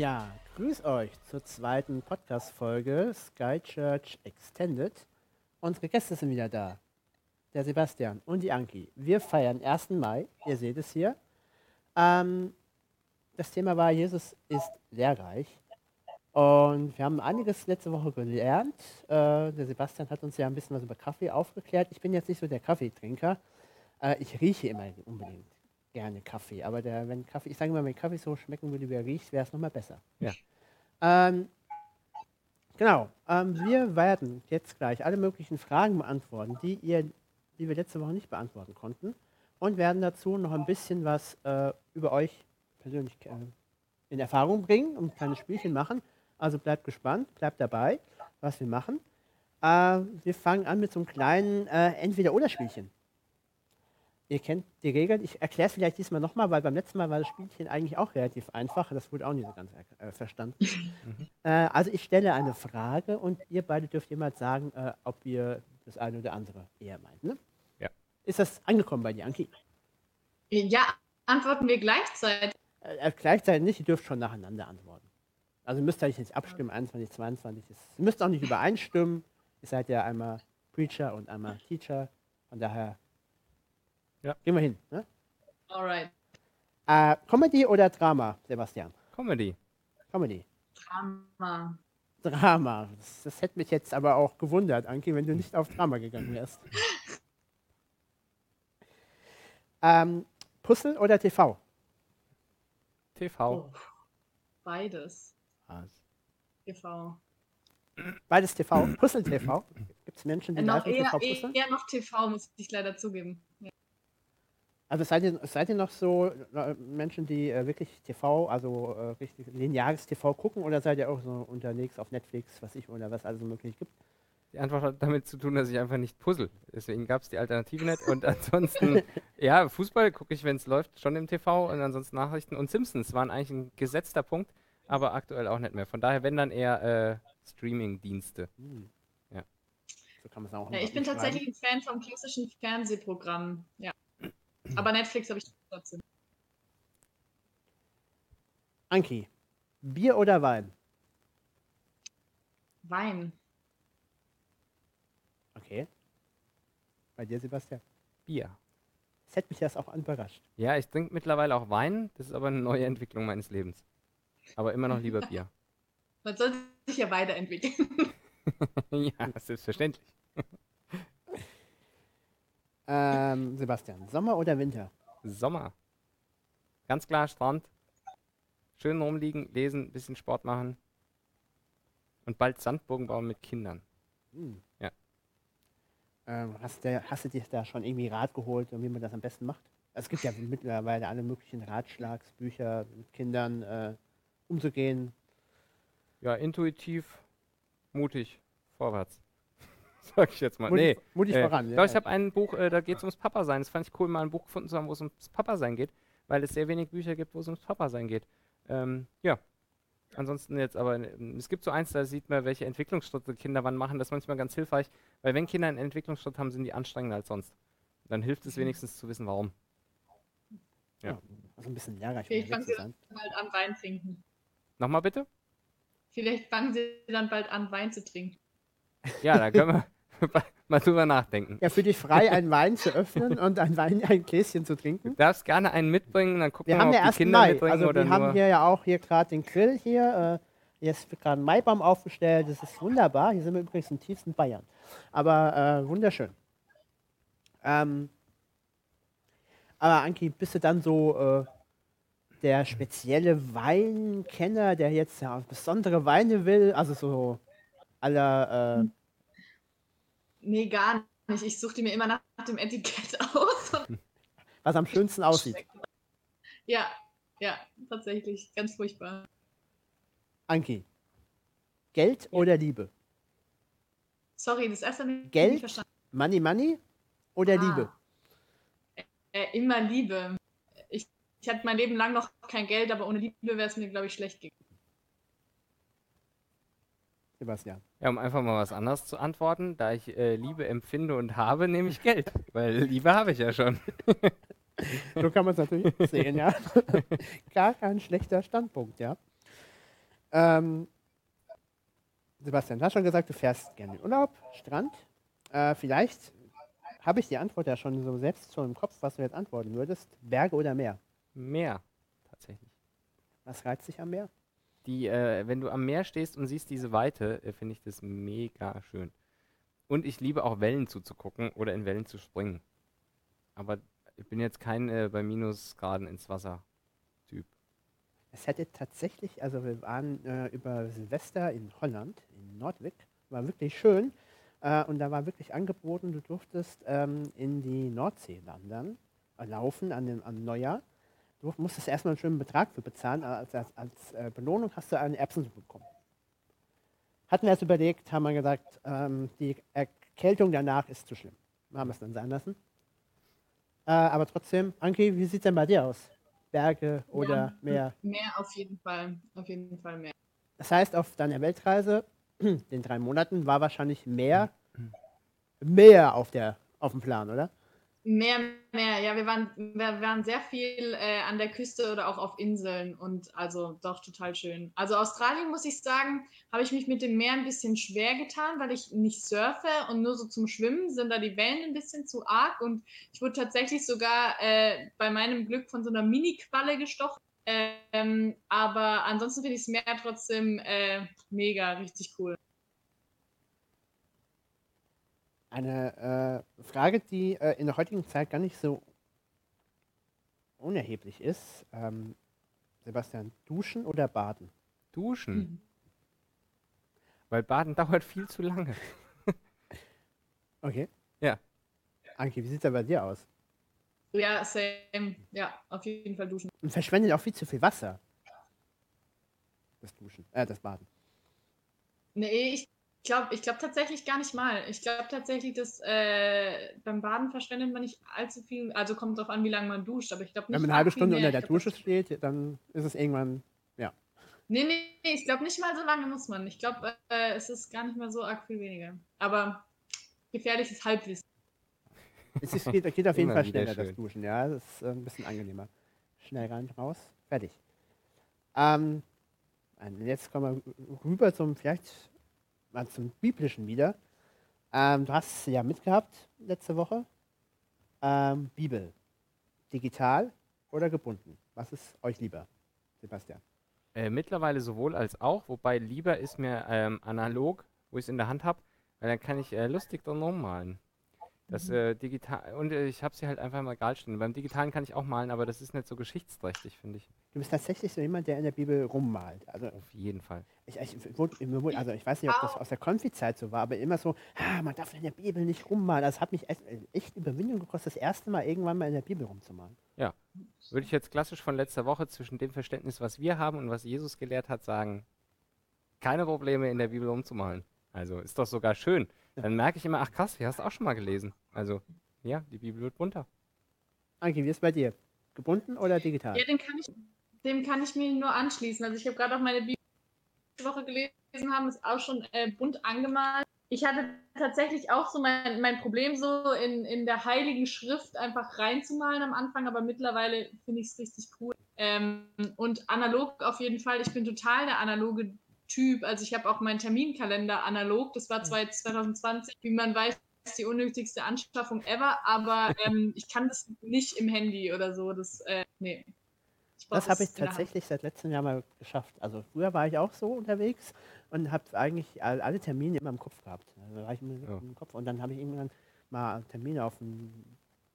Ja, grüß euch zur zweiten Podcast-Folge Sky Church Extended. Unsere Gäste sind wieder da. Der Sebastian und die Anki. Wir feiern 1. Mai, ihr seht es hier. Ähm, das Thema war, Jesus ist lehrreich. Und wir haben einiges letzte Woche gelernt. Äh, der Sebastian hat uns ja ein bisschen was über Kaffee aufgeklärt. Ich bin jetzt nicht so der Kaffeetrinker. Äh, ich rieche immer unbedingt gerne Kaffee. Aber der, wenn Kaffee, ich sage immer, wenn Kaffee so schmecken würde, wie er riecht, wäre es nochmal besser. Ja. Ähm, genau. Ähm, wir werden jetzt gleich alle möglichen Fragen beantworten, die, ihr, die wir letzte Woche nicht beantworten konnten. Und werden dazu noch ein bisschen was äh, über euch persönlich äh, in Erfahrung bringen und ein kleines Spielchen machen. Also bleibt gespannt, bleibt dabei, was wir machen. Äh, wir fangen an mit so einem kleinen äh, Entweder-Oder-Spielchen. Ihr kennt die Regeln. Ich erkläre es vielleicht diesmal nochmal, weil beim letzten Mal war das Spielchen eigentlich auch relativ einfach. Das wurde auch nicht so ganz äh, verstanden. Äh, also ich stelle eine Frage und ihr beide dürft jemals sagen, äh, ob ihr das eine oder andere eher meint. Ne? Ja. Ist das angekommen bei dir, Anki? Ja, antworten wir gleichzeitig. Äh, äh, gleichzeitig nicht, ihr dürft schon nacheinander antworten. Also müsst ihr euch nicht abstimmen, 21, 22. Ist, ihr müsst auch nicht übereinstimmen. Ihr seid ja einmal Preacher und einmal Teacher. Von daher Ja. gehen wir hin. Ne? Alright. Äh, Comedy oder Drama, Sebastian? Comedy. Comedy. Drama. Drama. Das, das hätte mich jetzt aber auch gewundert, Anki, wenn du nicht auf Drama gegangen wärst. ähm, Puzzle oder TV? TV. Oh. Beides. Was? TV. Beides TV. Puzzle TV. Gibt es Menschen, die Äh, noch eher, TV eher noch TV, muss ich leider zugeben. Ja. Also seid ihr, seid ihr noch so äh, Menschen, die äh, wirklich TV, also äh, richtig lineares TV gucken oder seid ihr auch so unterwegs auf Netflix, was ich oder was alles möglich gibt? Die Antwort hat damit zu tun, dass ich einfach nicht puzzle. Deswegen gab es die Alternative nicht. Und ansonsten, ja, Fußball gucke ich, wenn es läuft, schon im TV. Und ansonsten Nachrichten. Und Simpsons waren eigentlich ein gesetzter Punkt, aber aktuell auch nicht mehr. Von daher, wenn dann eher äh, Streaming-Dienste. Hm. Ja. So kann man es auch Ja, ich bin tatsächlich ein Fan vom klassischen Fernsehprogramm. Ja. Aber Netflix habe ich trotzdem. Anki, Bier oder Wein? Wein. Okay. Bei dir, Sebastian? Bier. Das hätte mich das auch überrascht. Ja, ich trinke mittlerweile auch Wein. Das ist aber eine neue Entwicklung meines Lebens. Aber immer noch lieber Bier. Man sollte sich ja weiterentwickeln. ja, selbstverständlich. Ähm, Sebastian, Sommer oder Winter? Sommer. Ganz klar Strand. Schön rumliegen, lesen, bisschen Sport machen. Und bald Sandburgen bauen mit Kindern. Hm. Ja. Ähm, hast, du, hast du dir da schon irgendwie Rat geholt, wie man das am besten macht? Es gibt ja mittlerweile alle möglichen Ratschlagsbücher mit Kindern äh, umzugehen. Ja, intuitiv, mutig, vorwärts. Sag ich jetzt mal. Mutig, nee, mutig äh, voran. Ich Ja. glaube, ich habe ein Buch, äh, da geht es ums Papa sein. Das fand ich cool, mal ein Buch gefunden zu haben, wo es ums Papa sein geht, weil es sehr wenig Bücher gibt, wo es ums Papa sein geht. Ähm, ja. Ansonsten jetzt aber, ähm, es gibt so eins, da sieht man, welche Entwicklungsschritte Kinder wann machen. Das ist manchmal ganz hilfreich, weil wenn Kinder einen Entwicklungsschritt haben, sind die anstrengender als sonst. Dann hilft es wenigstens zu wissen, warum. Ja. Also ein bisschen lehrreich, Vielleicht fangen sie dann bald an Wein trinken. Nochmal bitte? Vielleicht fangen sie dann bald an Wein zu trinken. Ja, da können wir mal drüber nachdenken. Ja, für dich frei, einen Wein zu öffnen und ein, Wein, ein Gläschen zu Du trinken. darfst gerne einen mitbringen, dann gucken Wir wir, haben mal, ja ob die Kinder Mai. mitbringen Also oder wir haben hier ja auch hier gerade den Grill hier. Äh, jetzt wird gerade ein Maibaum aufgestellt. Das ist wunderbar. Hier sind wir übrigens im tiefsten Bayern. Aber äh, wunderschön. Ähm, aber Anki, bist du dann so äh, der spezielle Weinkenner, der jetzt ja besondere Weine will? Also so aller äh, Nee, gar nicht. Ich suche die mir immer nach dem Etikett aus. was am schönsten aussieht. Ja, ja, tatsächlich. Ganz furchtbar. Anki, Geld oder Liebe? Sorry, das erste ich Geld? nicht verstanden. Money, Money oder Ah. Liebe? Äh, immer Liebe. Ich, ich hatte mein Leben lang noch kein Geld, aber ohne Liebe wäre es mir, glaube ich, schlecht gegangen. Sebastian. Ja, um einfach mal was anderes zu antworten, da ich äh, Liebe empfinde und habe, nehme ich Geld. Weil Liebe habe ich ja schon. So kann man es natürlich sehen, ja. Gar kein schlechter Standpunkt, ja. Ähm, Sebastian, du hast schon gesagt, du fährst gerne in Urlaub, Strand. Äh, vielleicht habe ich die Antwort ja schon so selbst schon im Kopf, was du jetzt antworten würdest. Berge oder Meer? Meer, tatsächlich. Was reizt dich am Meer? Die, äh, wenn du am Meer stehst und siehst diese Weite, äh, finde ich das mega schön. Und ich liebe auch Wellen zuzugucken oder in Wellen zu springen. Aber ich bin jetzt kein äh, bei Minusgraden ins Wasser Typ. Es hätte tatsächlich, also wir waren äh, über Silvester in Holland, in Nordwijk, war wirklich schön. Äh, und da war wirklich angeboten, du durftest ähm, in die Nordsee wandern, äh, laufen an dem, am Neujahr. Du musstest erstmal einen schönen Betrag für bezahlen, als, als, als äh, Belohnung hast du eine Erbsensuppe bekommen. Hatten wir es überlegt, haben wir gesagt, ähm, die Erkältung danach ist zu schlimm. Wir haben es dann sein lassen. Äh, aber trotzdem, Anki, wie sieht es denn bei dir aus? Berge oder Ja, Meer? Mehr auf jeden Fall. Auf jeden Fall mehr. Das heißt, auf deiner Weltreise, den drei Monaten, war wahrscheinlich mehr, mehr auf, der, auf dem Plan, oder? Mehr, mehr. Ja, wir waren, wir waren sehr viel äh, an der Küste oder auch auf Inseln und also doch total schön. Also Australien, muss ich sagen, habe ich mich mit dem Meer ein bisschen schwer getan, weil ich nicht surfe und nur so zum Schwimmen sind da die Wellen ein bisschen zu arg und ich wurde tatsächlich sogar äh, bei meinem Glück von so einer Mini-Qualle gestochen. Ähm, aber ansonsten finde ich das Meer trotzdem äh, mega, richtig cool. Eine äh, Frage, die äh, in der heutigen Zeit gar nicht so unerheblich ist. Ähm, Sebastian, duschen oder baden? Duschen. Mhm. Weil Baden dauert viel zu lange. Okay. Ja. Anki, wie sieht es bei dir aus? Ja, same. Ja, auf jeden Fall duschen. Und verschwendet auch viel zu viel Wasser. Das Duschen, äh, das Baden. Nee, ich glaube ich glaub tatsächlich gar nicht mal. Ich glaube tatsächlich, dass äh, beim Baden verschwendet man nicht allzu viel. Also kommt drauf an, wie lange man duscht, aber ich glaube nicht. Wenn man eine halbe Stunde unter der Ich Dusche steht, dann ist es irgendwann, ja. Nee, nee, nee, ich glaube nicht mal so lange muss man. Ich glaube, äh, es ist gar nicht mal so arg viel weniger. Aber gefährliches Halbwissen. Es ist, geht, geht auf jeden Fall schneller, das. Duschen, ja. Das ist äh, ein bisschen angenehmer. Schnell rein, raus, fertig. Ähm, und jetzt kommen wir rüber zum, vielleicht mal zum Biblischen wieder. Ähm, du hast es ja mitgehabt letzte Woche. Ähm, Bibel. Digital oder gebunden? Was ist euch lieber, Sebastian? Äh, mittlerweile sowohl als auch, wobei lieber ist mir ähm, analog, wo ich es in der Hand habe, weil dann kann ich äh, lustig dran rummalen. Das äh, digital und äh, ich habe sie halt einfach im Regal stehen. Beim digitalen kann ich auch malen, aber das ist nicht so geschichtsträchtig, finde ich. Du bist tatsächlich so jemand, der in der Bibel rummalt. Also Auf jeden Fall. Ich, ich, wurde- also ich weiß nicht, ob das aus der Konfi-Zeit so war, aber immer so, ah, man darf in der Bibel nicht rummalen. Das hat mich echt, echt Überwindung gekostet, das erste Mal irgendwann mal in der Bibel rumzumalen. Würde ich jetzt klassisch von letzter Woche zwischen dem Verständnis, was wir haben und was Jesus gelehrt hat, sagen, keine Probleme in der Bibel umzumalen. Also ist doch sogar schön. Dann merke ich immer, ach krass, die hast du auch schon mal gelesen. Also, ja, die Bibel wird bunter. Anki, wie ist es bei dir? Gebunden oder digital? Ja, dem kann ich, dem kann ich mich nur anschließen. Also ich habe gerade auch meine Bibel diese Woche gelesen haben, ist auch schon äh, bunt angemalt. Ich hatte tatsächlich auch so mein, mein Problem, so in, in der heiligen Schrift einfach reinzumalen am Anfang, aber mittlerweile finde ich es richtig cool. Ähm, und analog auf jeden Fall. Ich bin total der analoge Typ. Also ich habe auch meinen Terminkalender analog. Das war zwei- 2020, wie man weiß, die unnötigste Anschaffung ever, aber ähm, ich kann das nicht im Handy oder so. Das, äh, nee. Das habe ich tatsächlich seit letztem Jahr mal geschafft. Also früher war ich auch so unterwegs und habe eigentlich all- alle Termine immer im Kopf gehabt. Also war ich im, Ja. im Kopf und dann habe ich irgendwann mal Termine auf den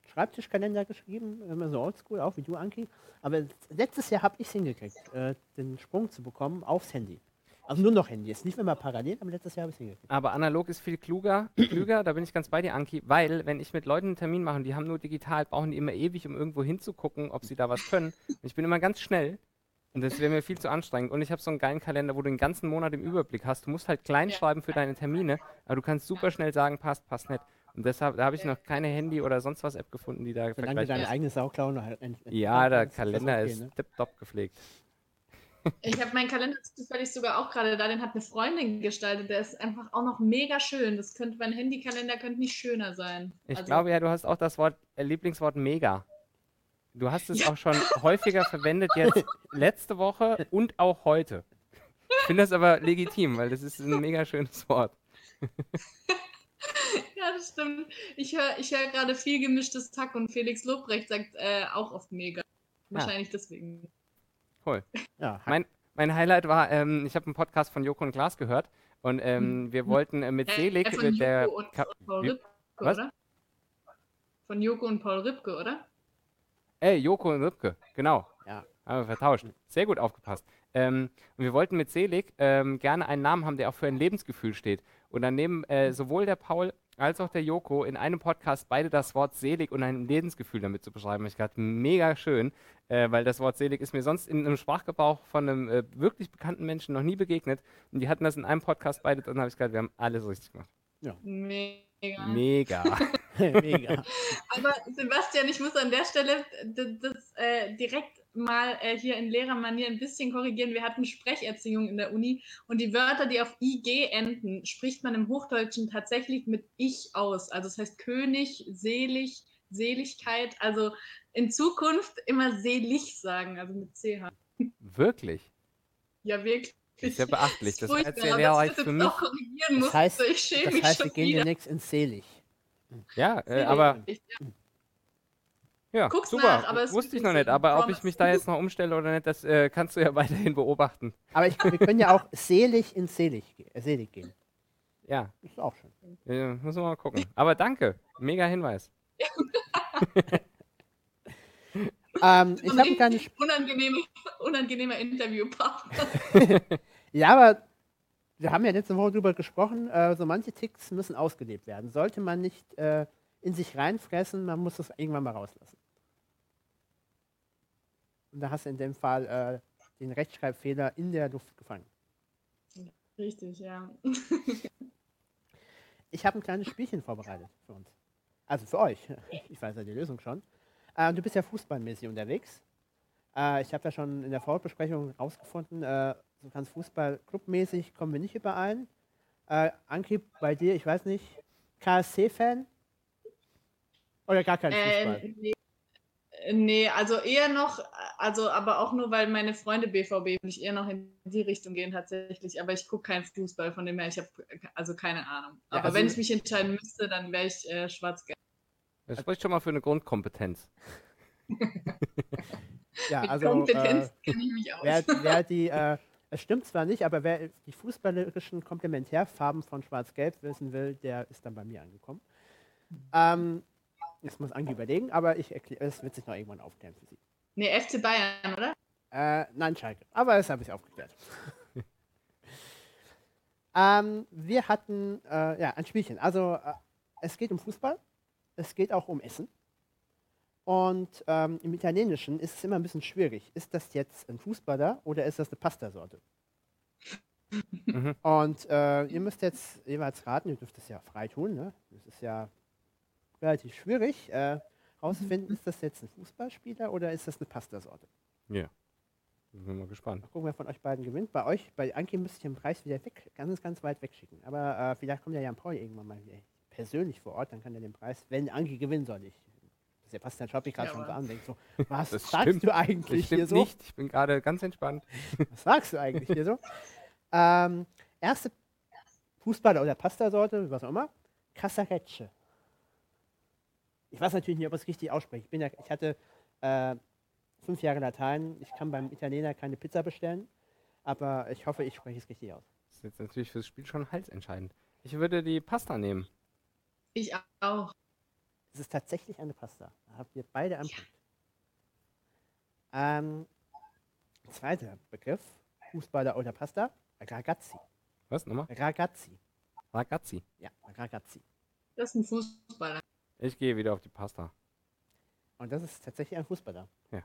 Schreibtischkalender geschrieben, immer so oldschool, auch wie du, Anki. Aber letztes Jahr habe ich es hingekriegt, äh, den Sprung zu bekommen aufs Handy. Also nur noch Handy. Es lief immer parallel, aber letztes Jahr habe ich es hingekriegt. Aber analog ist viel kluger, klüger, da bin ich ganz bei dir, Anki, weil wenn ich mit Leuten einen Termin mache und die haben nur digital, brauchen die immer ewig, um irgendwo hinzugucken, ob sie da was können. Und ich bin immer ganz schnell und das wäre mir viel zu anstrengend. Und ich habe so einen geilen Kalender, wo du den ganzen Monat im Überblick hast. Du musst halt klein Ja. schreiben für deine Termine, aber du kannst super schnell sagen, passt, passt nicht. Und deshalb, da habe ich noch keine Handy oder sonst was App gefunden, die da Solange du vergleichbar deine ist. eigene Sauklaue halt ent- Ja, der Kalender das ist okay, ne? tipptopp gepflegt. Ich habe meinen Kalender zufällig sogar auch gerade da, den hat eine Freundin gestaltet. Der ist einfach auch noch mega schön. Das könnte mein Handykalender könnte nicht schöner sein. Ich Also, glaube ja, du hast auch das Wort, äh, Lieblingswort mega. Du hast es auch schon häufiger verwendet, jetzt letzte Woche und auch heute. Ich finde das aber legitim, weil das ist ein mega schönes Wort. Ja, das stimmt. Ich höre ich hör gerade viel gemischtes Tack und Felix Lobrecht sagt äh, auch oft mega. Wahrscheinlich deswegen. Ja, Mein, mein Highlight war, ähm, ich habe einen Podcast von Joko und Klaas gehört und ähm, wir wollten äh, mit Selig, Äh, von äh, Joko der und Ka Paul Ripke, was? oder? Von Joko und Paul Ripke, oder? Ey, Joko und Rübke, genau. Ja. Haben wir vertauscht. Sehr gut aufgepasst. Ähm, und wir wollten mit Selig ähm, gerne einen Namen haben, der auch für ein Lebensgefühl steht. Und dann nehmen äh, sowohl der Paul als auch der Joko in einem Podcast beide das Wort selig und ein Lebensgefühl damit zu beschreiben. Ich gerade mega schön, äh, weil das Wort selig ist mir sonst in einem Sprachgebrauch von einem äh, wirklich bekannten Menschen noch nie begegnet. Und die hatten das in einem Podcast beide drin, habe ich gerade, wir haben alles richtig gemacht. Mega. Mega. mega. Aber Sebastian, ich muss an der Stelle d- das äh, direkt mal äh, hier in Lehrermanier ein bisschen korrigieren. Wir hatten Sprecherziehung in der Uni und die Wörter, die auf IG enden, spricht man im Hochdeutschen tatsächlich mit ich aus. Also das heißt König, selig, Seligkeit. Also in Zukunft immer selig sagen, also mit CH. Wirklich. Ja, wirklich. Das ist ja beachtlich. Das Furchtbar, heißt lehrreich dass ich für das mich. Das heißt, ich schäme das mich heißt, wir gehen wieder. demnächst ins Selig. Ja, äh, Selig. aber Ja, Guck's super. nach, aber es Wusste ich noch nicht nicht, aber ob ich mich da jetzt noch umstelle oder nicht, das äh, kannst du ja weiterhin beobachten. Aber ich, wir können ja auch selig ins Selig, ge- äh, Selig gehen. Ja, Das ist auch schön. äh, müssen wir mal gucken. Aber danke, mega Hinweis. Ähm, ich habe kleines Sp- Unangenehme, unangenehmer Interviewpartner. Ja, aber wir haben ja letzte Woche drüber gesprochen, äh, so manche Ticks müssen ausgelebt werden. Sollte man nicht äh, in sich reinfressen, man muss es irgendwann mal rauslassen. Und da hast du in dem Fall äh, den Rechtschreibfehler in der Luft gefangen. Richtig, ja. Ich habe ein kleines Spielchen vorbereitet für uns. Also für euch. Ich weiß ja die Lösung schon. Äh, du bist ja fußballmäßig unterwegs. Äh, ich habe ja schon in der Vorbesprechung rausgefunden, äh, so ganz Fußball-Clubmäßig kommen wir nicht überein. Äh, Anki, bei dir, ich weiß nicht, KSC-Fan? Oder gar kein Fußball? Äh, nee, Äh, nee, also eher noch, also aber auch nur, weil meine Freunde BVB würde ich eher noch in die Richtung gehen tatsächlich. Aber ich gucke keinen Fußball, von dem her, ich habe also keine Ahnung. Ja, aber also- wenn ich mich entscheiden müsste, dann wäre ich äh, schwarz-gelb. Das spricht schon mal für eine Grundkompetenz. Ja, Mit also Kompetenz äh, kenne ich mich aus. wer, wer die, äh, es stimmt zwar nicht, aber wer die fußballerischen Komplementärfarben von Schwarz-Gelb wissen will, der ist dann bei mir angekommen. Ähm, jetzt muss Anki überlegen, aber ich erkläre, es wird sich noch irgendwann aufklären für Sie. Nee, FC Bayern, oder? Äh, nein, Schalke. Aber das habe ich aufgeklärt. ähm, wir hatten äh, ja, ein Spielchen. Also äh, es geht um Fußball, es geht auch um Essen. Und ähm, im Italienischen ist es immer ein bisschen schwierig. Ist das jetzt ein Fußballer oder ist das eine Pastasorte? Mhm. Und äh, ihr müsst jetzt jeweils raten, ihr dürft es ja frei tun. Ne? Das ist ja relativ schwierig. Äh, rauszufinden, ist das jetzt ein Fußballspieler oder ist das eine Pastasorte? Ja. Bin mal gespannt. Mal gucken, wer von euch beiden gewinnt. Bei euch, bei Anki müsste ich den Preis wieder weg, ganz, ganz weit wegschicken. Aber äh, vielleicht kommt ja Jan Paul irgendwann mal wieder persönlich vor Ort, dann kann er den Preis, wenn Anki gewinnen soll. Ich, der Bastian schaut mich gerade Ja, schon so an, denkt so, was Das sagst stimmt. du Das eigentlich hier stimmt so? nicht. Ich bin gerade ganz entspannt. Was sagst du eigentlich hier so? Ähm, erste Fußballer oder Pastasorte, was auch immer, Casarecce. Ich weiß natürlich nicht, ob ich es richtig ausspreche. Ich, bin ja, ich hatte äh, fünf Jahre Latein. Ich kann beim Italiener keine Pizza bestellen, aber ich hoffe, ich spreche es richtig aus. Das ist jetzt natürlich fürs Spiel schon halsentscheidend. Ich würde die Pasta nehmen. Ich auch. Es ist tatsächlich eine Pasta. Da habt ihr beide einen Punkt. Ähm, zweiter Begriff, Fußballer oder Pasta, Ragazzi. Was nochmal? Ragazzi. Ragazzi. Ja, Ragazzi. Das ist ein Fußballer. Ich gehe wieder auf die Pasta. Und das ist tatsächlich ein Fußballer. Ja.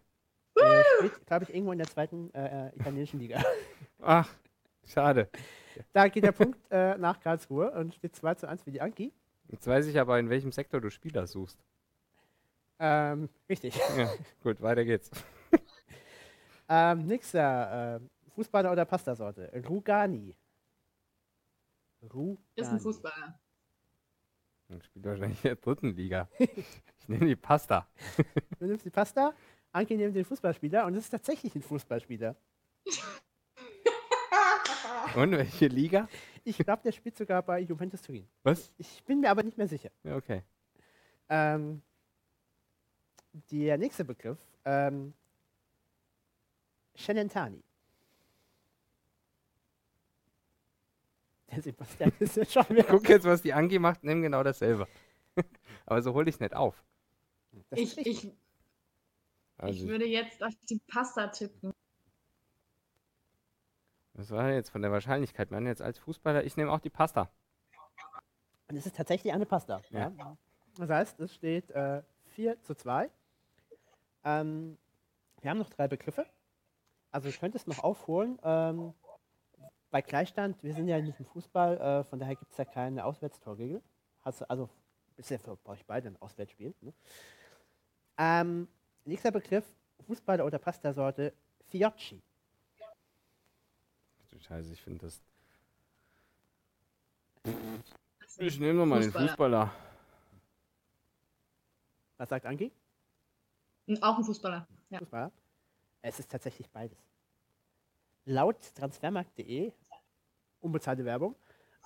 Der spielt, glaube ich, irgendwo in der zweiten äh, äh, italienischen Liga. Ach, schade. da geht der Punkt äh, nach Karlsruhe und steht 2 zu 1 für die Anki. Jetzt weiß ich aber, in welchem Sektor du Spieler suchst. Ähm, richtig. Ja, gut, weiter geht's. Ähm, nächster äh, Fußballer oder Pastasorte. Rugani. Rugani. Ist ein Fußballer. Dann spielt wahrscheinlich in der dritten Liga. Ich nehme die Pasta. Du nimmst die Pasta, Anki nimmt den Fußballspieler und es ist tatsächlich ein Fußballspieler. Und welche Liga? Ich glaube, der spielt sogar bei Juventus Turin. Was? Ich bin mir aber nicht mehr sicher. Ja, okay. Ähm, der nächste Begriff, ähm, Shenentani. Der Sebastian ist ja schon wieder. Guck jetzt, was die Angie macht, nimm genau dasselbe. Aber so hole ich es nicht auf. Das Ich, ich, Also, ich würde jetzt auf die Pasta tippen. was war jetzt von der Wahrscheinlichkeit? Man jetzt als Fußballer, ich nehme auch die Pasta. Und es ist tatsächlich eine Pasta. Ja. Das heißt, es steht äh, 4 zu 2. Ähm, wir haben noch drei Begriffe. Also du könntest noch aufholen. Ähm, bei Gleichstand, wir sind ja nicht im Fußball, äh, von daher gibt es ja keine Auswärtstorregel. Hast also ist ja für euch beide ein Auswärtsspiel. Ne? Ähm, nächster Begriff, Fußballer oder Pastasorte, Fiocchi. Du Scheiße, ich finde das. Ich nehme nochmal den Fußballer. Fußballer. Was sagt Anki? Auch ein Fußballer. Ja. Fußballer? Es ist tatsächlich beides. Laut transfermarkt.de, unbezahlte Werbung,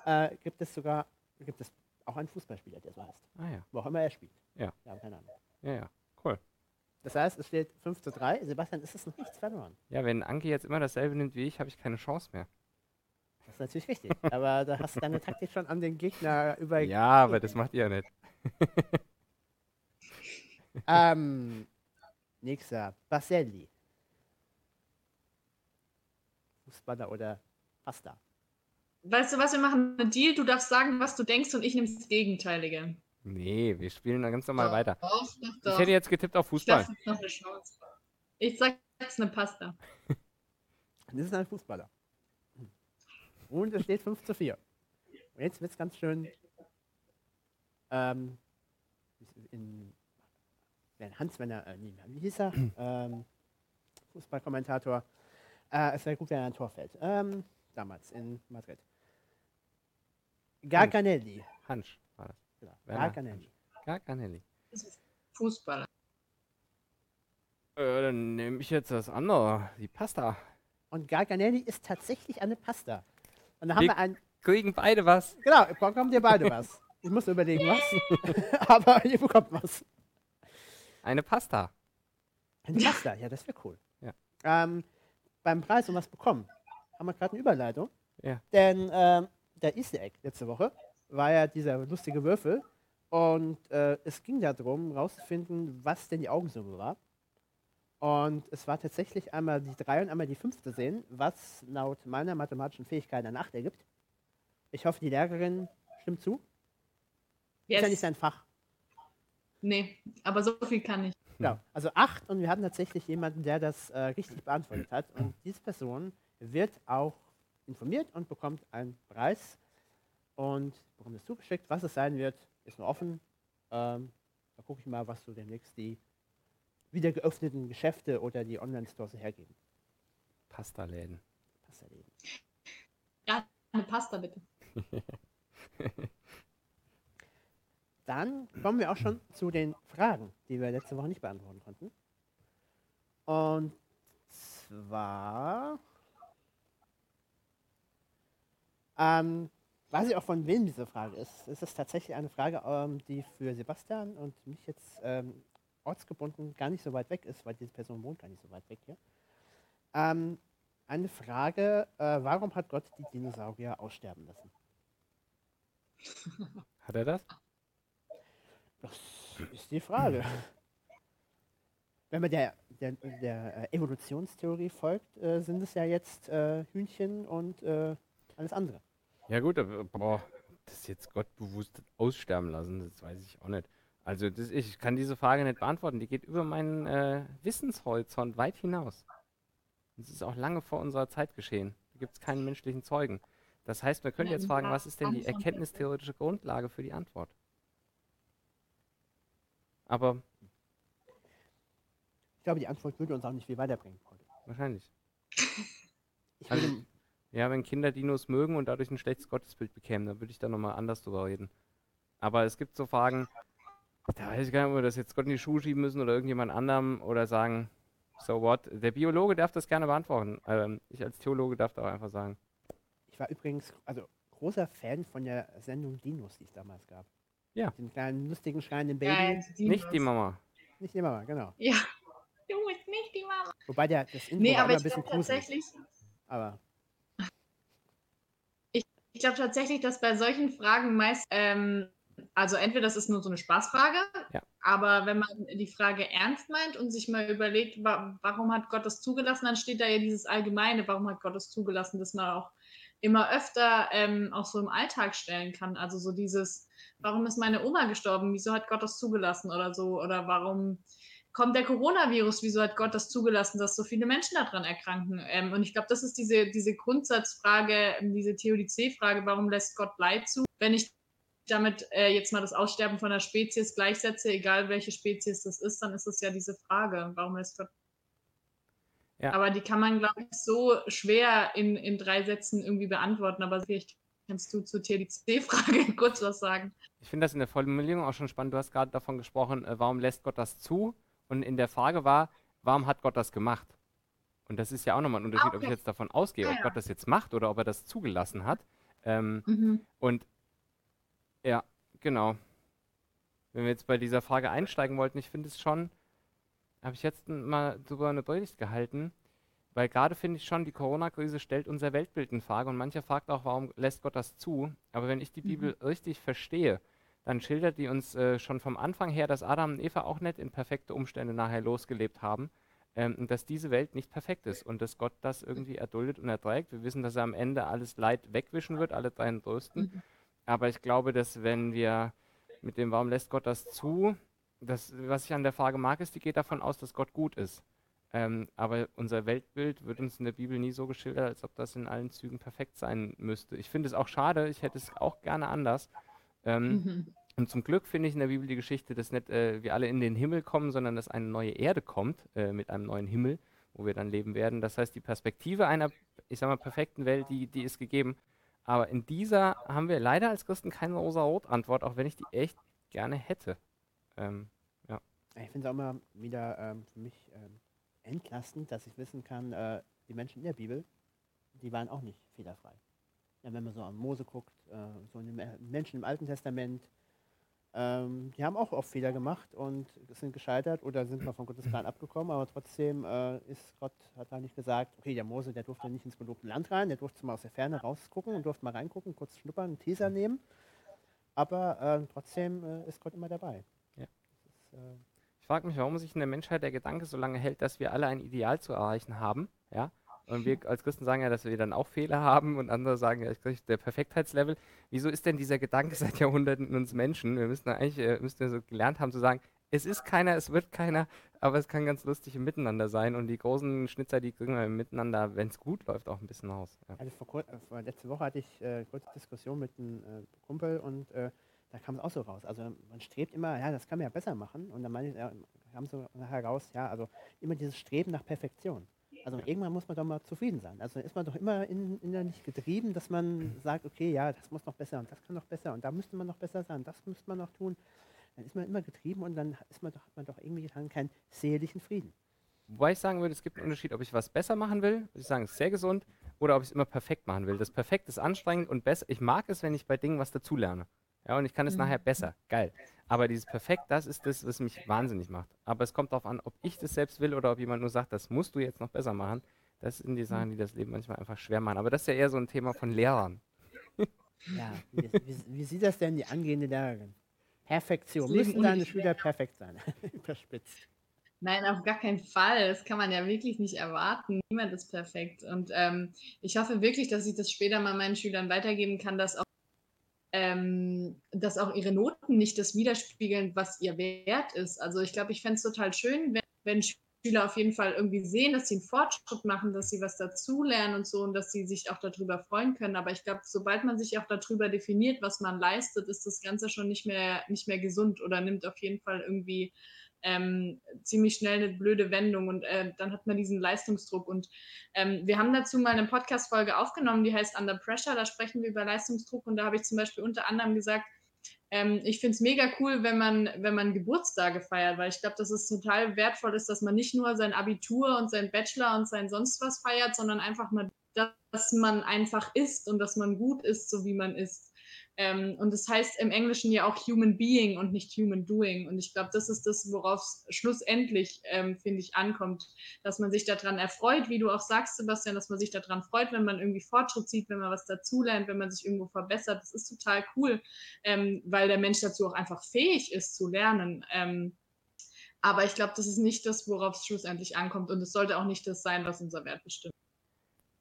äh, gibt es sogar gibt es auch einen Fußballspieler, der so heißt. Ah ja, Wo auch immer er spielt. Ja. Wir haben keine Ahnung. ja, ja. Cool. Das heißt, es steht 5 zu 3. Sebastian, ist es noch nichts verloren. Ja, wenn Anki jetzt immer dasselbe nimmt wie ich, habe ich keine Chance mehr. Das ist natürlich richtig. Aber da hast du deine Taktik schon an den Gegner über. Ja, aber das macht ihr ja nicht. Ähm, nächster, Baselli. Fußballer oder Pasta. Weißt du was, wir machen einen Deal. Du darfst sagen, was du denkst und ich nehme das Gegenteilige. Nee, wir spielen dann ganz normal weiter. Doch, doch, Ich doch. hätte jetzt getippt auf Ich Fußball. lasse uns noch eine Chance. Ich sag jetzt eine Pasta. Das ist ein Fußballer. Und es steht 5 zu 4. Und jetzt wird es ganz schön. Ähm, in, in Hans-Werner, äh, wie hieß er? ähm, Fußballkommentator. Äh, es wäre gut, wenn er ein Tor fällt. Ähm, damals in Madrid. Garganelli. Hansch war das. Genau. Garganelli. Garganelli. Das ist Fußballer. Äh, dann nehme ich jetzt das andere, die Pasta. Und Garganelli ist tatsächlich eine Pasta. Und da haben Die- wir ein. Kriegen beide was. Genau, bekommt ihr beide was. Ich muss überlegen, was. Aber ihr bekommt was. Eine Pasta. Ein Pasta, ja, das wäre cool. Ja. Ähm, beim Preis um was bekommen, haben wir gerade eine Überleitung. Ja. Denn ähm, der Easter Egg letzte Woche war ja dieser lustige Würfel. Und äh, es ging darum, rauszufinden, was denn die Augensumme war. Und es war tatsächlich einmal die 3 und einmal die 5 zu sehen, was laut meiner mathematischen Fähigkeit eine 8 ergibt. Ich hoffe, die Lehrerin stimmt zu. Ist ja nicht Yes. sein Fach. Nee, aber so viel kann ich. Genau. Also acht und wir hatten tatsächlich jemanden, der das äh, richtig beantwortet hat. Und diese Person wird auch informiert und bekommt einen Preis und bekommt es zugeschickt. Was es sein wird, ist noch offen. Ähm, da gucke ich mal, was so demnächst die wieder geöffneten Geschäfte oder die Online-Stores hergeben. Pasta-Läden. Ja, eine Pasta bitte. Dann kommen wir auch schon zu den Fragen, die wir letzte Woche nicht beantworten konnten. Und zwar ähm, weiß ich auch von wem diese Frage ist. Es ist tatsächlich eine Frage, ähm, die für Sebastian und mich jetzt ähm, ortsgebunden gar nicht so weit weg ist, weil diese Person wohnt gar nicht so weit weg hier. Ähm, eine Frage, äh, warum hat Gott die Dinosaurier aussterben lassen? Hat er das? Das ist die Frage. Wenn man der, der, der Evolutionstheorie folgt, äh, sind es ja jetzt äh, Hühnchen und äh, alles andere. Ja gut, aber boah, das jetzt Gott bewusst aussterben lassen, das weiß ich auch nicht. Also das, ich kann diese Frage nicht beantworten. Die geht über meinen äh, Wissenshorizont weit hinaus. Das ist auch lange vor unserer Zeit geschehen. Da gibt es keinen menschlichen Zeugen. Das heißt, wir können jetzt fragen, was ist denn die erkenntnistheoretische Grundlage für die Antwort? Aber Ich glaube, die Antwort würde uns auch nicht viel weiterbringen heute. wahrscheinlich. Ich Also, ja, wenn Kinder Dinos mögen und dadurch ein schlechtes Gottesbild bekämen, dann würde ich da nochmal anders drüber reden. Aber es gibt so Fragen, da weiß ich gar nicht, ob wir das jetzt Gott in die Schuhe schieben müssen oder irgendjemand anderem oder sagen, so what. Der Biologe darf das gerne beantworten. Ähm, ich als Theologe darf da auch einfach sagen, Ich war übrigens also großer Fan von der Sendung Dinos, die es damals gab. Ja. Den kleinen lustigen schreienden Ja, Baby. jetzt die Nicht die. Mama. Nicht immer mal, genau. Ja. Du bist nicht die Mama. Wobei der, das Intro Nee, war aber ich ein bisschen tatsächlich, Aber ich glaube tatsächlich, dass bei solchen Fragen meist, ähm, also entweder das ist nur so eine Spaßfrage, Ja. aber wenn man die Frage ernst meint und sich mal überlegt, wa warum hat Gott das zugelassen, dann steht da ja dieses Allgemeine, warum hat Gott das zugelassen, dass man auch immer öfter ähm, auch so im Alltag stellen kann. Also so dieses, warum ist meine Oma gestorben, wieso hat Gott das zugelassen oder so, oder warum kommt der Coronavirus, wieso hat Gott das zugelassen, dass so viele Menschen daran erkranken? Ähm, und ich glaube, das ist diese, diese Grundsatzfrage, ähm, diese Theodizee-Frage, warum lässt Gott Leid zu? Wenn ich damit äh, jetzt mal das Aussterben von einer Spezies gleichsetze, egal welche Spezies das ist, dann ist es ja diese Frage, warum lässt Gott. Ja. Aber die kann man, glaube ich, so schwer in, in drei Sätzen irgendwie beantworten. Aber vielleicht kannst du zur TDC-Frage kurz was sagen. Ich finde das in der Formulierung auch schon spannend. Du hast gerade davon gesprochen, äh, warum lässt Gott das zu? Und in der Frage war, warum hat Gott das gemacht? Und das ist ja auch nochmal ein Unterschied, ob ich okay. jetzt davon ausgehe, Ah, ob ja. Gott das jetzt macht oder ob er das zugelassen hat. Ähm, Mhm. und ja, genau. Wenn wir jetzt bei dieser Frage einsteigen wollten, ich finde es schon, habe ich jetzt mal drüber eine Predigt gehalten, weil gerade finde ich schon, die Corona-Krise stellt unser Weltbild in Frage und mancher fragt auch, warum lässt Gott das zu? Aber wenn ich die Bibel richtig verstehe, dann schildert die uns äh, schon vom Anfang her, dass Adam und Eva auch nicht in perfekte Umstände nachher losgelebt haben ähm, und dass diese Welt nicht perfekt ist und dass Gott das irgendwie erduldet und erträgt. Wir wissen, dass er am Ende alles Leid wegwischen wird, alle seinen Trösten. Aber ich glaube, dass wenn wir mit dem Warum lässt Gott das zu, das, was ich an der Frage mag, ist, die geht davon aus, dass Gott gut ist. Ähm, aber unser Weltbild wird uns in der Bibel nie so geschildert, als ob das in allen Zügen perfekt sein müsste. Ich finde es auch schade, ich hätte es auch gerne anders. Ähm, Mhm. und zum Glück finde ich in der Bibel die Geschichte, dass nicht äh, wir alle in den Himmel kommen, sondern dass eine neue Erde kommt äh, mit einem neuen Himmel, wo wir dann leben werden. Das heißt, die Perspektive einer, ich sag mal, perfekten Welt, die, die ist gegeben. Aber in dieser haben wir leider als Christen keine rosa-rot-Antwort, auch wenn ich die echt gerne hätte. Ähm, ich finde es auch immer wieder ähm, für mich ähm, entlastend, dass ich wissen kann, äh, die Menschen in der Bibel, die waren auch nicht fehlerfrei. Ja, wenn man so an Mose guckt, äh, so den äh, Menschen im Alten Testament, ähm, die haben auch oft Fehler gemacht und sind gescheitert oder sind mal von Gottes Plan abgekommen, aber trotzdem äh, ist Gott, hat da nicht gesagt, okay, der Mose, der durfte nicht ins gelobte Land rein, der durfte mal aus der Ferne rausgucken und durfte mal reingucken, kurz schnuppern, einen Teaser nehmen, aber äh, trotzdem ist Gott immer dabei. Ja. Das ist, äh, Ich frage mich, warum sich in der Menschheit der Gedanke so lange hält, dass wir alle ein Ideal zu erreichen haben, ja? Und wir als Christen sagen ja, dass wir dann auch Fehler haben und andere sagen ja, ich krieg der Perfektheitslevel. Wieso ist denn dieser Gedanke seit Jahrhunderten in uns Menschen? Wir müssen eigentlich äh, müssten wir so gelernt haben zu sagen, es ist keiner, es wird keiner, aber es kann ganz lustig im Miteinander sein und die großen Schnitzer, die kriegen wir im Miteinander, wenn es gut läuft, auch ein bisschen raus. Ja. Also vor, äh, vor letzte Woche hatte ich äh, kurze Diskussion mit einem äh, Kumpel und äh, da kam es auch so raus. Also man strebt immer, ja, das kann man ja besser machen. Und dann meine ich, ja, kam so nachher raus, ja, also immer dieses Streben nach Perfektion. Also irgendwann muss man doch mal zufrieden sein. Also ist man doch immer in, innerlich getrieben, dass man sagt, okay, ja, das muss noch besser und das kann noch besser und da müsste man noch besser sein, das müsste man noch tun. Dann ist man immer getrieben und dann ist man doch, hat man doch irgendwie keinen seelischen Frieden. Wobei ich sagen würde, es gibt einen Unterschied, ob ich was besser machen will, würde ich sagen, ist sehr gesund, oder ob ich es immer perfekt machen will. Das Perfekt ist anstrengend und besser. Ich mag es, wenn ich bei Dingen was dazulerne. Ja, und ich kann es Mhm. nachher besser. Geil. Aber dieses Perfekt, das ist das, was mich wahnsinnig macht. Aber es kommt darauf an, ob ich das selbst will oder ob jemand nur sagt, das musst du jetzt noch besser machen. Das sind die Sachen, die das Leben manchmal einfach schwer machen. Aber das ist ja eher so ein Thema von Lehrern. Ja, wie, wie, wie sieht das denn die angehende Lehrerin? Perfektion. Müssen deine Schüler perfekt sein? Überspitzt. Nein, auf gar keinen Fall. Das kann man ja wirklich nicht erwarten. Niemand ist perfekt. Und ähm, ich hoffe wirklich, dass ich das später mal meinen Schülern weitergeben kann, dass auch, ähm, dass auch ihre Noten nicht das widerspiegeln, was ihr Wert ist. Also ich glaube, ich fände es total schön, wenn, wenn Schüler auf jeden Fall irgendwie sehen, dass sie einen Fortschritt machen, dass sie was dazulernen und so und dass sie sich auch darüber freuen können. Aber ich glaube, sobald man sich auch darüber definiert, was man leistet, ist das Ganze schon nicht mehr, nicht mehr gesund oder nimmt auf jeden Fall irgendwie ähm, ziemlich schnell eine blöde Wendung und äh, dann hat man diesen Leistungsdruck. Und ähm, wir haben dazu mal eine Podcast-Folge aufgenommen, die heißt Under Pressure. Da sprechen wir über Leistungsdruck und da habe ich zum Beispiel unter anderem gesagt, ähm, ich finde es mega cool, wenn man, wenn man Geburtstage feiert, weil ich glaube, dass es total wertvoll ist, dass man nicht nur sein Abitur und sein Bachelor und sein sonst was feiert, sondern einfach mal dass man einfach ist und dass man gut ist, so wie man ist. Ähm, und das heißt im Englischen ja auch Human Being und nicht Human Doing. Und ich glaube, das ist das, worauf es schlussendlich, ähm, finde ich, ankommt, dass man sich daran erfreut, wie du auch sagst, Sebastian, dass man sich daran freut, wenn man irgendwie Fortschritt sieht, wenn man was dazulernt, wenn man sich irgendwo verbessert. Das ist total cool, ähm, weil der Mensch dazu auch einfach fähig ist zu lernen. Ähm, aber ich glaube, das ist nicht das, worauf es schlussendlich ankommt. Und es sollte auch nicht das sein, was unser Wert bestimmt.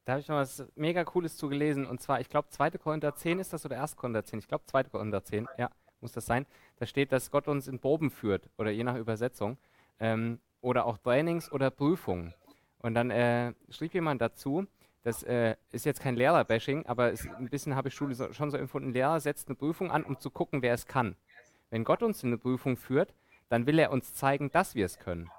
Da habe ich noch was mega Cooles zu gelesen. Und zwar, ich glaube, 2. Korinther 10 ist das oder 1. Korinther 10? Ich glaube, 2. Korinther 10, ja, muss das sein. Da steht, dass Gott uns in Proben führt oder je nach Übersetzung. Ähm, oder auch Trainings oder Prüfungen. Und dann äh, schrieb jemand dazu, das äh, ist jetzt kein Lehrer-Bashing, aber es, ein bisschen habe ich Schule so, schon so empfunden, ein Lehrer setzt eine Prüfung an, um zu gucken, wer es kann. Wenn Gott uns in eine Prüfung führt, dann will er uns zeigen, dass wir es können.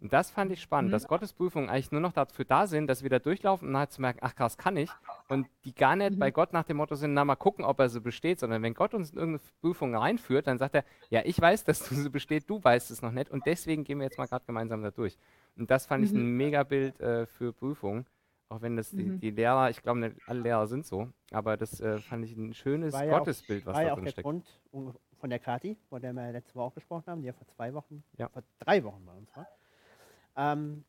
Und das fand ich spannend, mhm. dass Gottes Prüfungen eigentlich nur noch dafür da sind, dass wir da durchlaufen und nachher zu merken, ach krass, kann ich. Und die gar nicht mhm. bei Gott nach dem Motto sind, na mal gucken, ob er so besteht, sondern wenn Gott uns in irgendeine Prüfung reinführt, dann sagt er, ja, ich weiß, dass du so besteht, du weißt es noch nicht und deswegen gehen wir jetzt mal gerade gemeinsam da durch. Und das fand mhm. ich ein Megabild äh, für Prüfungen. Auch wenn das die, mhm. die, Lehrer, ich glaube nicht alle Lehrer sind so, aber das äh, fand ich ein schönes war Gottesbild, was da drin steckt. Grund von der Kati, von der wir letzte Woche auch gesprochen haben, die ja vor zwei Wochen, ja. vor drei Wochen bei uns war ähm,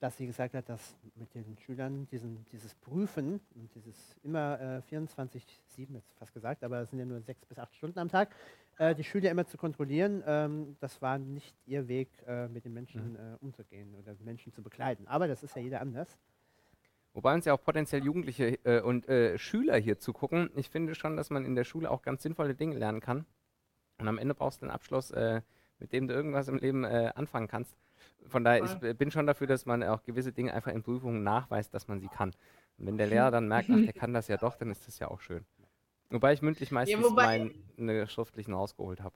dass sie gesagt hat, dass mit den Schülern diesen, dieses Prüfen und dieses immer äh, 24, 7 jetzt fast gesagt, aber es sind ja nur sechs bis acht Stunden am Tag, äh, die Schüler immer zu kontrollieren, ähm, das war nicht ihr Weg, äh, mit den Menschen mhm. Äh, umzugehen oder Menschen zu begleiten. Aber das ist ja jeder anders. Wobei uns ja auch potenziell Jugendliche äh, und äh, Schüler hier zugucken. Ich finde schon, dass man in der Schule auch ganz sinnvolle Dinge lernen kann. Und am Ende brauchst du einen Abschluss, mit dem du irgendwas im Leben anfangen kannst. Von daher, ich bin schon dafür, dass man auch gewisse Dinge einfach in Prüfungen nachweist, dass man sie kann. Und wenn der Lehrer dann merkt, ach, der kann das ja doch, dann ist das ja auch schön. Wobei ich mündlich meistens ja, meine schriftlichen rausgeholt habe.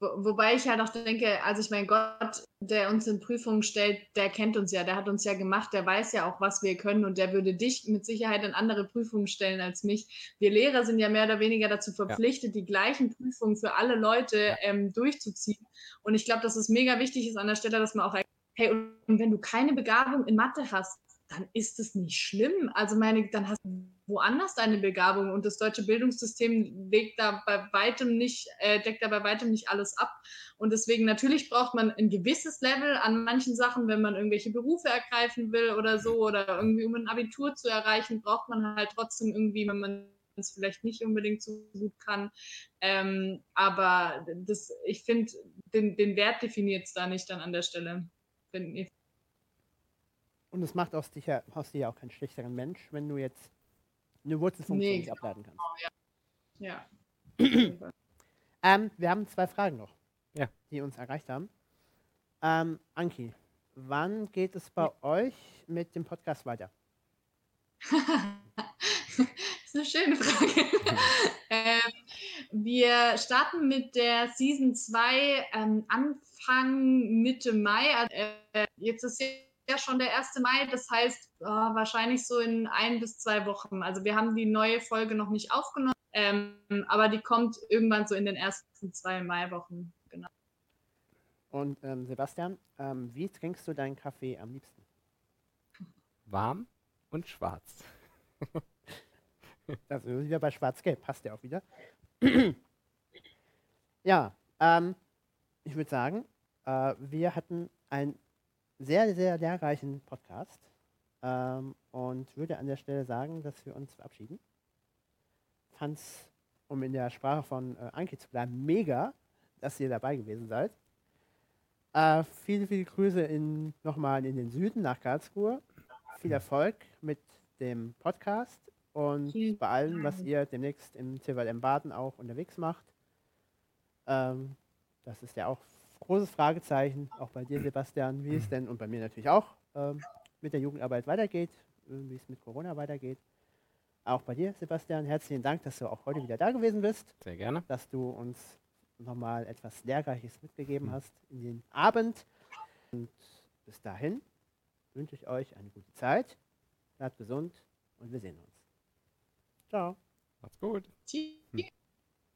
Wobei ich halt auch denke, also ich meine, Gott, der uns in Prüfungen stellt, der kennt uns ja, der hat uns ja gemacht, der weiß ja auch, was wir können und der würde dich mit Sicherheit in andere Prüfungen stellen als mich. Wir Lehrer sind ja mehr oder weniger dazu verpflichtet, ja. die gleichen Prüfungen für alle Leute ja. ähm, durchzuziehen. Und ich glaube, dass es mega wichtig ist an der Stelle, dass man auch, hey, und wenn du keine Begabung in Mathe hast, dann ist es nicht schlimm. Also meine, dann hast du woanders deine Begabung und das deutsche Bildungssystem legt da bei weitem nicht, äh, deckt da bei weitem nicht alles ab. Und deswegen natürlich braucht man ein gewisses Level an manchen Sachen, wenn man irgendwelche Berufe ergreifen will oder so oder irgendwie um ein Abitur zu erreichen, braucht man halt trotzdem irgendwie, wenn man es vielleicht nicht unbedingt so gut kann. Ähm, aber das, ich finde, den, den Wert definiert es da nicht dann an der Stelle. Und es macht aus dir, aus dir auch keinen schlechteren Mensch, wenn du jetzt eine Wurzelfunktion nee, nicht ableiten kannst. Genau, ja. ja. ähm, wir haben zwei Fragen noch, ja. die uns erreicht haben. Ähm, Anki, wann geht es bei ja. euch mit dem Podcast weiter? das ist eine schöne Frage. ähm, wir starten mit der Season 2 ähm, Anfang Mitte Mai. Also, äh, jetzt ist ja schon der 1. Mai, das heißt oh, wahrscheinlich so in ein bis zwei Wochen. Also wir haben die neue Folge noch nicht aufgenommen, ähm, aber die kommt irgendwann so in den ersten zwei Maiwochen. Genau. Und ähm, Sebastian, ähm, wie trinkst du deinen Kaffee am liebsten? Warm und schwarz. das ist wieder bei Schwarz-Gelb, passt ja auch wieder. ja, ähm, ich würde sagen, äh, wir hatten ein sehr, sehr lehrreichen Podcast ähm, und würde an der Stelle sagen, dass wir uns verabschieden. Fand's, um in der Sprache von äh, Anki zu bleiben, mega, dass ihr dabei gewesen seid. Äh, viele, viele Grüße in, nochmal in den Süden nach Karlsruhe. Viel Erfolg mit dem Podcast und Vielen bei allem, was ihr demnächst im TVLM Baden auch unterwegs macht. Ähm, das ist ja auch großes Fragezeichen, auch bei dir, Sebastian, wie es denn und bei mir natürlich auch ähm, mit der Jugendarbeit weitergeht, äh, wie es mit Corona weitergeht. Auch bei dir, Sebastian, herzlichen Dank, dass du auch heute wieder da gewesen bist. Sehr gerne. Dass du uns nochmal etwas Lehrreiches mitgegeben hast in den Abend. Und bis dahin wünsche ich euch eine gute Zeit. Bleibt gesund und wir sehen uns. Ciao. Macht's gut. Tschüss.